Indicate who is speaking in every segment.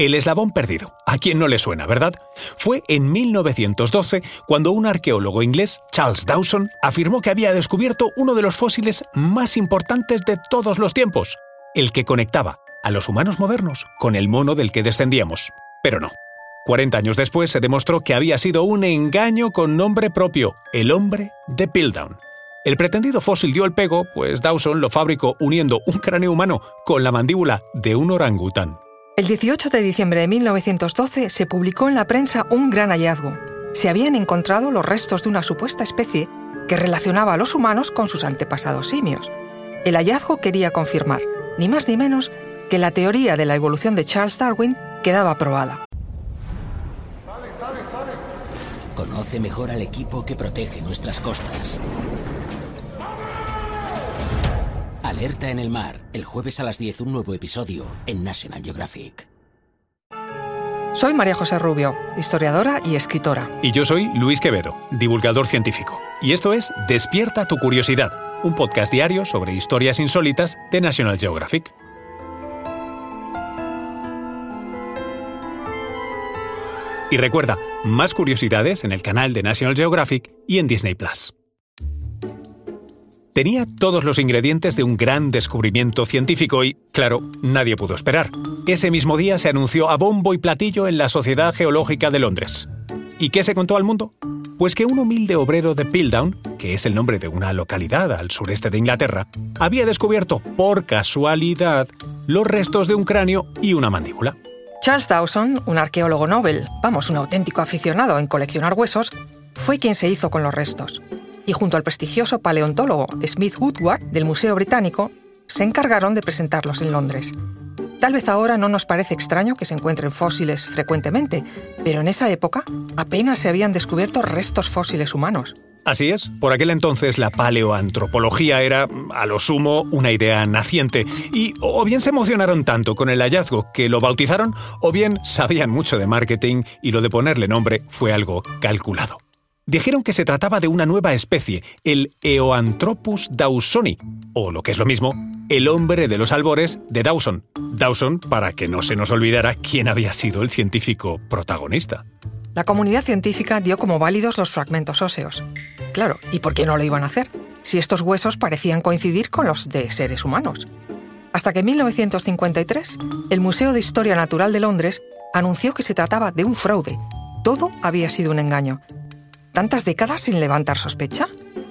Speaker 1: El eslabón perdido. ¿A quién no le suena, verdad? Fue en 1912 cuando un arqueólogo inglés, Charles Dawson, afirmó que había descubierto uno de los fósiles más importantes de todos los tiempos, el que conectaba a los humanos modernos con el mono del que descendíamos. Pero no. 40 años después se demostró que había sido un engaño con nombre propio, el hombre de Piltdown. El pretendido fósil dio el pego, pues Dawson lo fabricó uniendo un cráneo humano con la mandíbula de un orangután.
Speaker 2: El 18 de diciembre de 1912 se publicó en la prensa un gran hallazgo. Se habían encontrado los restos de una supuesta especie que relacionaba a los humanos con sus antepasados simios. El hallazgo quería confirmar, ni más ni menos, que la teoría de la evolución de Charles Darwin quedaba probada.
Speaker 3: Conoce mejor al equipo que protege nuestras costas. Alerta en el mar, el jueves a las 10 un nuevo episodio en National Geographic.
Speaker 2: Soy María José Rubio, historiadora y escritora.
Speaker 1: Y yo soy Luis Quevedo, divulgador científico. Y esto es Despierta tu curiosidad, un podcast diario sobre historias insólitas de National Geographic. Y recuerda, más curiosidades en el canal de National Geographic y en Disney Plus. Tenía todos los ingredientes de un gran descubrimiento científico y, claro, nadie pudo esperar. Ese mismo día se anunció a bombo y platillo en la Sociedad Geológica de Londres. ¿Y qué se contó al mundo? Pues que un humilde obrero de Piltdown, que es el nombre de una localidad al sureste de Inglaterra, había descubierto por casualidad los restos de un cráneo y una mandíbula.
Speaker 2: Charles Dawson, un arqueólogo Nobel, vamos, un auténtico aficionado en coleccionar huesos, fue quien se hizo con los restos y junto al prestigioso paleontólogo Smith Woodward del Museo Británico, se encargaron de presentarlos en Londres. Tal vez ahora no nos parece extraño que se encuentren fósiles frecuentemente, pero en esa época apenas se habían descubierto restos fósiles humanos.
Speaker 1: Así es, por aquel entonces la paleoantropología era, a lo sumo, una idea naciente, y o bien se emocionaron tanto con el hallazgo que lo bautizaron, o bien sabían mucho de marketing y lo de ponerle nombre fue algo calculado dijeron que se trataba de una nueva especie, el Eoanthropus dawsoni, o lo que es lo mismo, el hombre de los albores de Dawson. Dawson para que no se nos olvidara quién había sido el científico protagonista.
Speaker 2: La comunidad científica dio como válidos los fragmentos óseos. Claro, ¿y por qué no lo iban a hacer? Si estos huesos parecían coincidir con los de seres humanos. Hasta que en 1953, el Museo de Historia Natural de Londres anunció que se trataba de un fraude. Todo había sido un engaño, ¿Tantas décadas sin levantar sospecha?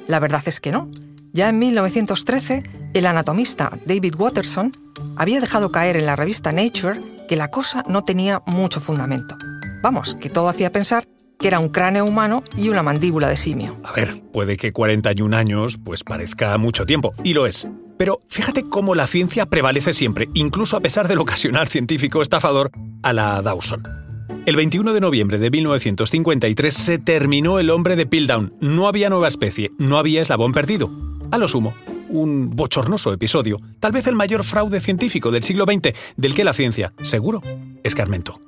Speaker 2: La verdad es que no. Ya en 1913, el anatomista David Watterson había dejado caer en la revista Nature que la cosa no tenía mucho fundamento. Vamos, que todo hacía pensar que era un cráneo humano y una mandíbula de simio.
Speaker 1: A ver, puede que 41 años pues parezca mucho tiempo, y lo es. Pero fíjate cómo la ciencia prevalece siempre, incluso a pesar del ocasional científico estafador a la Dawson. El 21 de noviembre de 1953 se terminó el hombre de Piltdown. No había nueva especie, no había eslabón perdido. A lo sumo, un bochornoso episodio, tal vez el mayor fraude científico del siglo XX, del que la ciencia, seguro, escarmentó.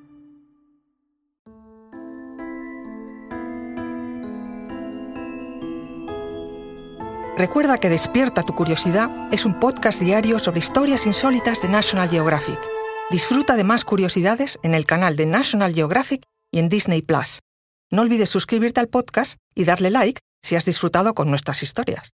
Speaker 2: Recuerda que Despierta tu Curiosidad es un podcast diario sobre historias insólitas de National Geographic. Disfruta de más curiosidades en el canal de National Geographic y en Disney Plus. No olvides suscribirte al podcast y darle like si has disfrutado con nuestras historias.